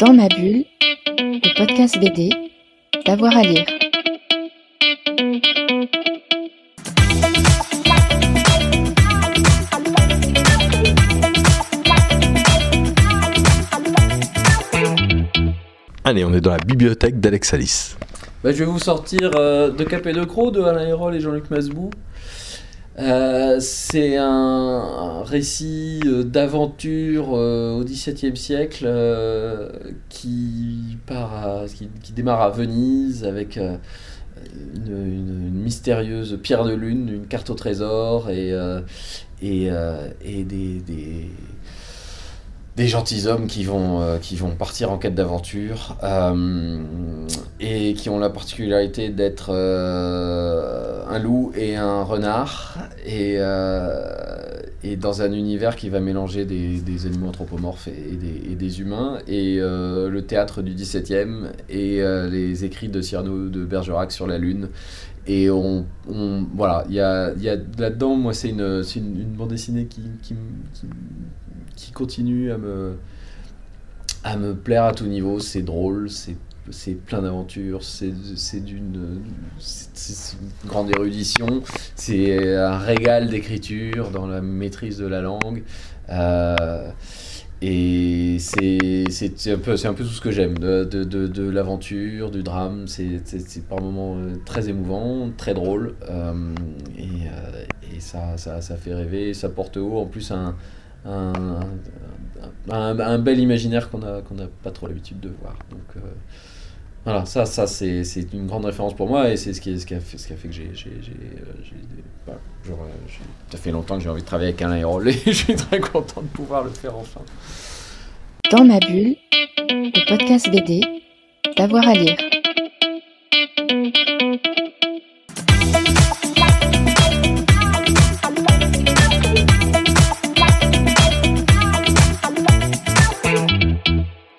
Dans ma bulle, le podcast BD, d'avoir à lire. Allez, on est dans la bibliothèque d'Alex Alice. Bah, je vais vous sortir euh, de Cap et de Croc de Alain Hérol et Jean-Luc Masbou. Euh, c'est un, récit euh, d'aventure euh, au XVIIe siècle qui, démarre à Venise avec une, mystérieuse pierre de lune, une carte au trésor et, et, des, des, gentilshommes qui vont, qui vont partir en quête d'aventure et qui ont la particularité d'être un loup et un renard et, euh, et dans un univers qui va mélanger des, animaux anthropomorphes et, des, humains et euh, le théâtre du 17e et euh, les écrits de Cyrano de Bergerac sur la lune et on, voilà il y a, y a là-dedans moi c'est une, une, une bande dessinée qui, qui, qui, continue à me à me plaire à tout niveau. C'est drôle c'est c'est plein d'aventures, c'est d'une grande érudition, c'est un régal d'écriture dans la maîtrise de la langue. euh, et c'est un, peu- un peu tout ce que j'aime, de, de, de, l'aventure, du drame. C'est par moments euh, très émouvant, très drôle. euh, et ça, ça, ça fait rêver, ça porte haut. En plus, un, un, un, bel imaginaire qu'on n'a n'a pas trop l'habitude de voir. Donc voilà, ça, ça c'est une grande référence pour moi et c'est ce qui, ce qui, a fait, ce qui a fait que j'ai. euh, genre, euh, ça fait longtemps que j'ai envie de travailler avec Alain et je suis très content de pouvoir le faire enfin. Dans ma bulle, le podcast BD, d'avoir à lire.